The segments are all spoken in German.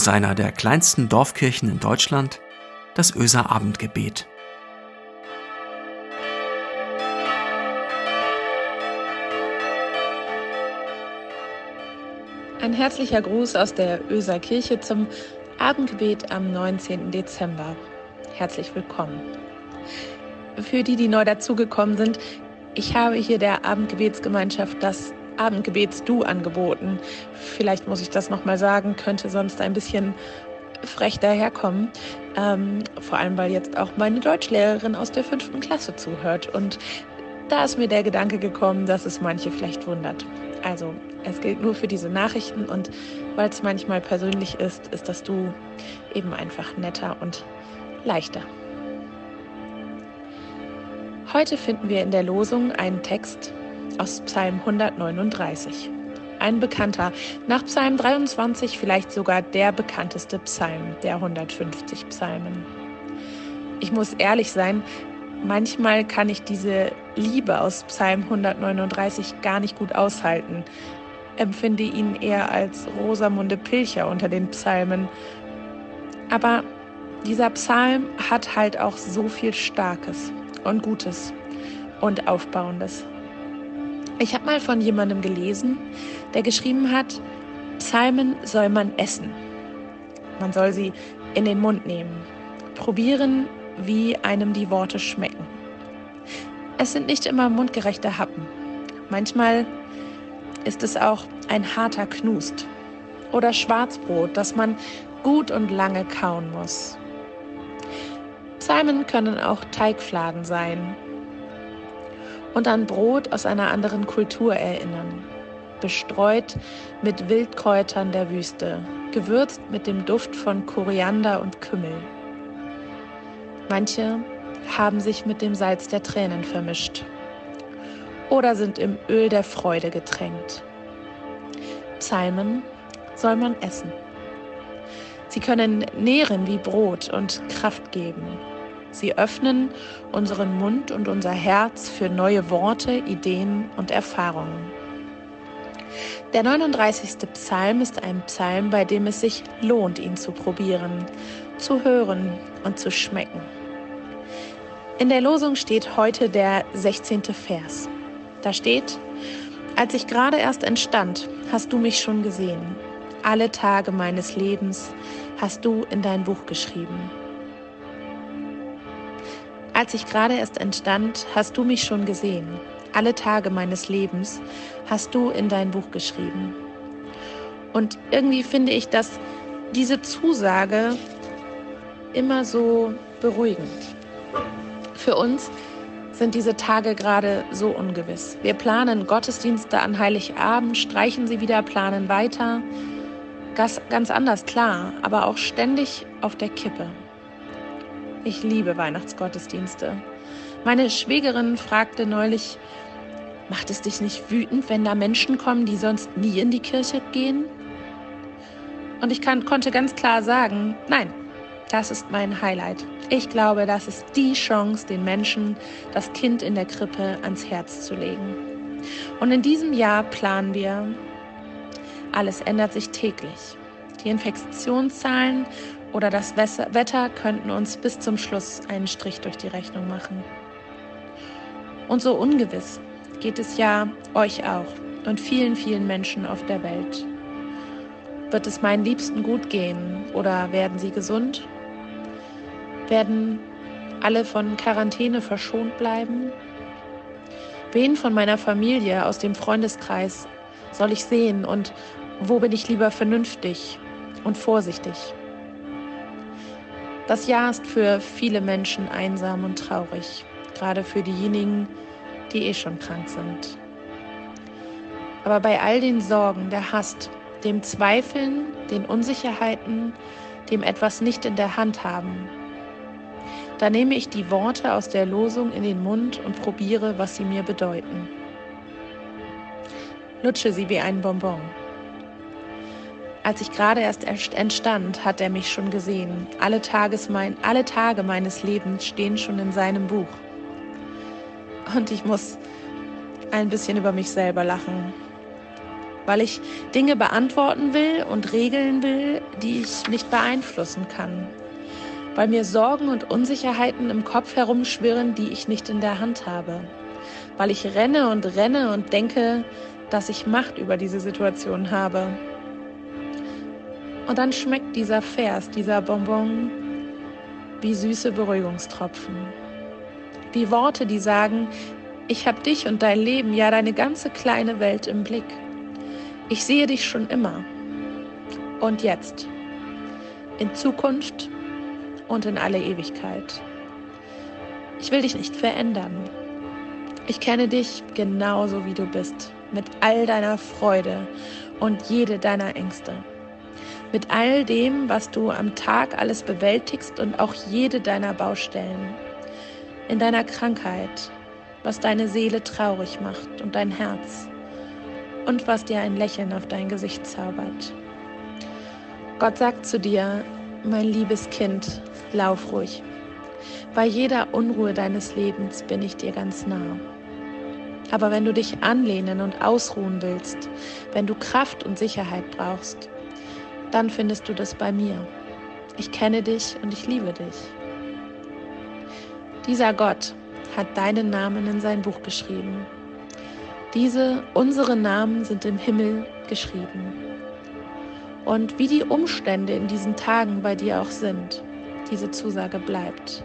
aus einer der kleinsten Dorfkirchen in Deutschland, das Öser Abendgebet. Ein herzlicher Gruß aus der Öser Kirche zum Abendgebet am 19. Dezember. Herzlich willkommen. Für die, die neu dazugekommen sind, ich habe hier der Abendgebetsgemeinschaft das Abendgebets-Du angeboten. Vielleicht muss ich das nochmal sagen, könnte sonst ein bisschen frech daherkommen. Ähm, vor allem, weil jetzt auch meine Deutschlehrerin aus der fünften Klasse zuhört. Und da ist mir der Gedanke gekommen, dass es manche vielleicht wundert. Also, es gilt nur für diese Nachrichten und weil es manchmal persönlich ist, ist das Du eben einfach netter und leichter. Heute finden wir in der Losung einen Text aus Psalm 139. Ein bekannter, nach Psalm 23 vielleicht sogar der bekannteste Psalm der 150 Psalmen. Ich muss ehrlich sein, manchmal kann ich diese Liebe aus Psalm 139 gar nicht gut aushalten, empfinde ihn eher als Rosamunde Pilcher unter den Psalmen. Aber dieser Psalm hat halt auch so viel Starkes und Gutes und Aufbauendes. Ich habe mal von jemandem gelesen, der geschrieben hat, Psalmen soll man essen. Man soll sie in den Mund nehmen, probieren, wie einem die Worte schmecken. Es sind nicht immer mundgerechte Happen. Manchmal ist es auch ein harter Knust oder Schwarzbrot, das man gut und lange kauen muss. Psalmen können auch Teigfladen sein und an Brot aus einer anderen Kultur erinnern, bestreut mit Wildkräutern der Wüste, gewürzt mit dem Duft von Koriander und Kümmel. Manche haben sich mit dem Salz der Tränen vermischt oder sind im Öl der Freude getränkt. Psalmen soll man essen. Sie können nähren wie Brot und Kraft geben. Sie öffnen unseren Mund und unser Herz für neue Worte, Ideen und Erfahrungen. Der 39. Psalm ist ein Psalm, bei dem es sich lohnt, ihn zu probieren, zu hören und zu schmecken. In der Losung steht heute der 16. Vers. Da steht, als ich gerade erst entstand, hast du mich schon gesehen. Alle Tage meines Lebens hast du in dein Buch geschrieben. Als ich gerade erst entstand, hast du mich schon gesehen. Alle Tage meines Lebens hast du in dein Buch geschrieben. Und irgendwie finde ich, dass diese Zusage immer so beruhigend. Für uns sind diese Tage gerade so ungewiss. Wir planen Gottesdienste an Heiligabend, streichen sie wieder, planen weiter. Ganz, ganz anders, klar, aber auch ständig auf der Kippe. Ich liebe Weihnachtsgottesdienste. Meine Schwägerin fragte neulich, macht es dich nicht wütend, wenn da Menschen kommen, die sonst nie in die Kirche gehen? Und ich kann, konnte ganz klar sagen, nein, das ist mein Highlight. Ich glaube, das ist die Chance, den Menschen das Kind in der Krippe ans Herz zu legen. Und in diesem Jahr planen wir, alles ändert sich täglich. Die Infektionszahlen oder das Wetter könnten uns bis zum Schluss einen Strich durch die Rechnung machen. Und so ungewiss geht es ja euch auch und vielen, vielen Menschen auf der Welt. Wird es meinen Liebsten gut gehen oder werden sie gesund werden alle von Quarantäne verschont bleiben? Wen von meiner Familie aus dem Freundeskreis soll ich sehen und wo bin ich lieber vernünftig und vorsichtig? Das Jahr ist für viele Menschen einsam und traurig, gerade für diejenigen, die eh schon krank sind. Aber bei all den Sorgen, der Hast, dem Zweifeln, den Unsicherheiten, dem etwas nicht in der Hand haben, da nehme ich die Worte aus der Losung in den Mund und probiere, was sie mir bedeuten. Lutsche sie wie ein Bonbon. Als ich gerade erst entstand, hat er mich schon gesehen. Alle, mein, alle Tage meines Lebens stehen schon in seinem Buch. Und ich muss ein bisschen über mich selber lachen, weil ich Dinge beantworten will und regeln will, die ich nicht beeinflussen kann, weil mir Sorgen und Unsicherheiten im Kopf herumschwirren, die ich nicht in der Hand habe, weil ich renne und renne und denke, dass ich Macht über diese Situation habe. Und dann schmeckt dieser Vers, dieser Bonbon wie süße Beruhigungstropfen. Wie Worte, die sagen, ich habe dich und dein Leben, ja deine ganze kleine Welt im Blick. Ich sehe dich schon immer. Und jetzt. In Zukunft und in alle Ewigkeit. Ich will dich nicht verändern. Ich kenne dich genauso wie du bist, mit all deiner Freude und jede deiner Ängste. Mit all dem, was du am Tag alles bewältigst und auch jede deiner Baustellen. In deiner Krankheit, was deine Seele traurig macht und dein Herz und was dir ein Lächeln auf dein Gesicht zaubert. Gott sagt zu dir, mein liebes Kind, lauf ruhig. Bei jeder Unruhe deines Lebens bin ich dir ganz nah. Aber wenn du dich anlehnen und ausruhen willst, wenn du Kraft und Sicherheit brauchst, dann findest du das bei mir. Ich kenne dich und ich liebe dich. Dieser Gott hat deinen Namen in sein Buch geschrieben. Diese, unsere Namen sind im Himmel geschrieben. Und wie die Umstände in diesen Tagen bei dir auch sind, diese Zusage bleibt.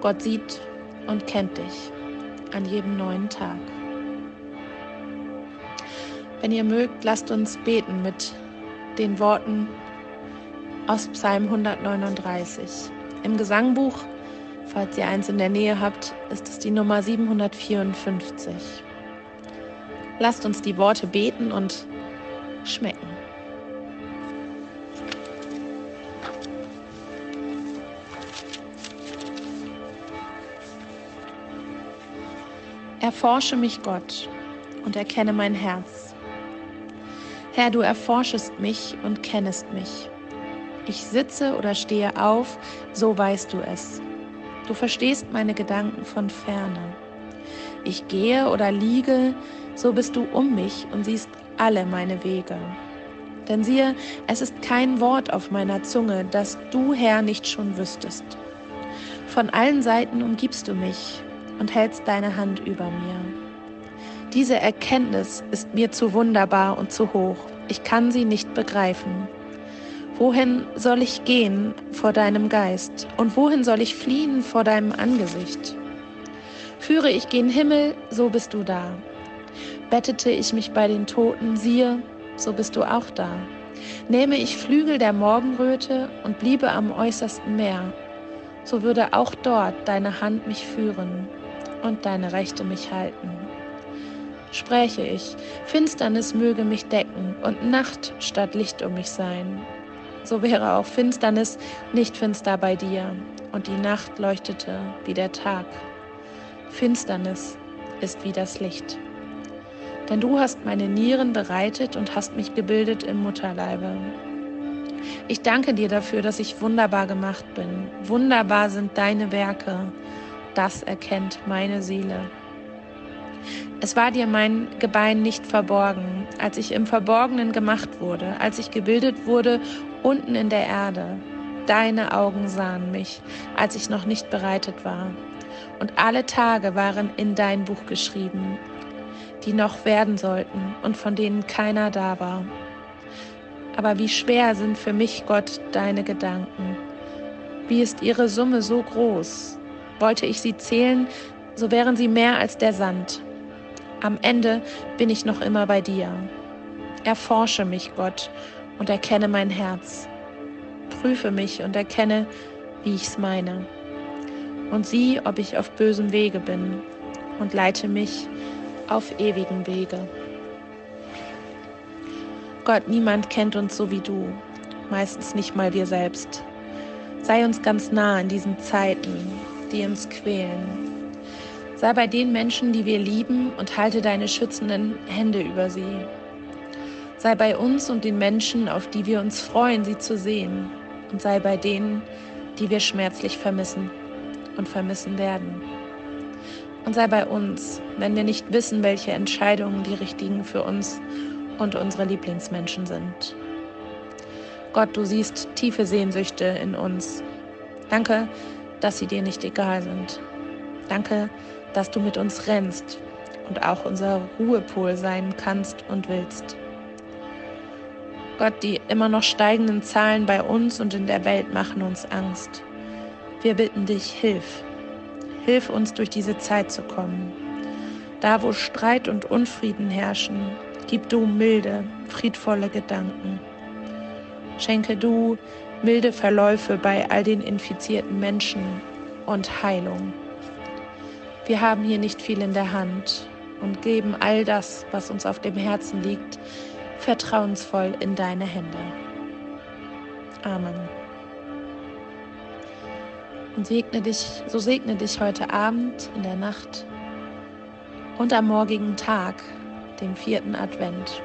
Gott sieht und kennt dich an jedem neuen Tag. Wenn ihr mögt, lasst uns beten mit den Worten aus Psalm 139. Im Gesangbuch Falls ihr eins in der Nähe habt, ist es die Nummer 754. Lasst uns die Worte beten und schmecken. Erforsche mich, Gott, und erkenne mein Herz. Herr, du erforschest mich und kennest mich. Ich sitze oder stehe auf, so weißt du es. Du verstehst meine Gedanken von ferne. Ich gehe oder liege, so bist du um mich und siehst alle meine Wege. Denn siehe, es ist kein Wort auf meiner Zunge, das du, Herr, nicht schon wüsstest. Von allen Seiten umgibst du mich und hältst deine Hand über mir. Diese Erkenntnis ist mir zu wunderbar und zu hoch. Ich kann sie nicht begreifen. Wohin soll ich gehen vor deinem Geist? Und wohin soll ich fliehen vor deinem Angesicht? Führe ich gen Himmel, so bist du da. Bettete ich mich bei den Toten, siehe, so bist du auch da. Nähme ich Flügel der Morgenröte und bliebe am äußersten Meer, so würde auch dort deine Hand mich führen und deine Rechte mich halten. Spräche ich, Finsternis möge mich decken und Nacht statt Licht um mich sein, so wäre auch Finsternis nicht finster bei dir, und die Nacht leuchtete wie der Tag. Finsternis ist wie das Licht. Denn du hast meine Nieren bereitet und hast mich gebildet im Mutterleibe. Ich danke dir dafür, dass ich wunderbar gemacht bin. Wunderbar sind deine Werke. Das erkennt meine Seele. Es war dir mein Gebein nicht verborgen, als ich im Verborgenen gemacht wurde, als ich gebildet wurde unten in der Erde. Deine Augen sahen mich, als ich noch nicht bereitet war. Und alle Tage waren in dein Buch geschrieben, die noch werden sollten und von denen keiner da war. Aber wie schwer sind für mich, Gott, deine Gedanken. Wie ist ihre Summe so groß? Wollte ich sie zählen, so wären sie mehr als der Sand. Am Ende bin ich noch immer bei dir. Erforsche mich, Gott, und erkenne mein Herz. Prüfe mich und erkenne, wie ich's meine. Und sieh, ob ich auf bösem Wege bin und leite mich auf ewigen Wege. Gott, niemand kennt uns so wie du, meistens nicht mal wir selbst. Sei uns ganz nah in diesen Zeiten, die uns quälen. Sei bei den Menschen, die wir lieben, und halte deine schützenden Hände über sie. Sei bei uns und den Menschen, auf die wir uns freuen, sie zu sehen. Und sei bei denen, die wir schmerzlich vermissen und vermissen werden. Und sei bei uns, wenn wir nicht wissen, welche Entscheidungen die richtigen für uns und unsere Lieblingsmenschen sind. Gott, du siehst tiefe Sehnsüchte in uns. Danke, dass sie dir nicht egal sind. Danke, dass du mit uns rennst und auch unser Ruhepol sein kannst und willst. Gott, die immer noch steigenden Zahlen bei uns und in der Welt machen uns Angst. Wir bitten dich, hilf. Hilf uns durch diese Zeit zu kommen. Da, wo Streit und Unfrieden herrschen, gib du milde, friedvolle Gedanken. Schenke du milde Verläufe bei all den infizierten Menschen und Heilung. Wir haben hier nicht viel in der Hand und geben all das, was uns auf dem Herzen liegt, vertrauensvoll in deine Hände. Amen. Und segne dich, so segne dich heute Abend, in der Nacht und am morgigen Tag, dem vierten Advent.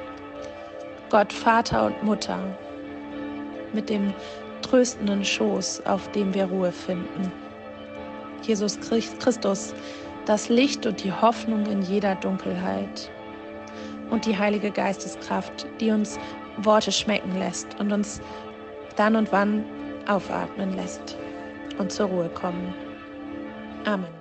Gott, Vater und Mutter, mit dem tröstenden Schoß, auf dem wir Ruhe finden. Jesus Christus, das Licht und die Hoffnung in jeder Dunkelheit. Und die Heilige Geisteskraft, die uns Worte schmecken lässt und uns dann und wann aufatmen lässt und zur Ruhe kommen. Amen.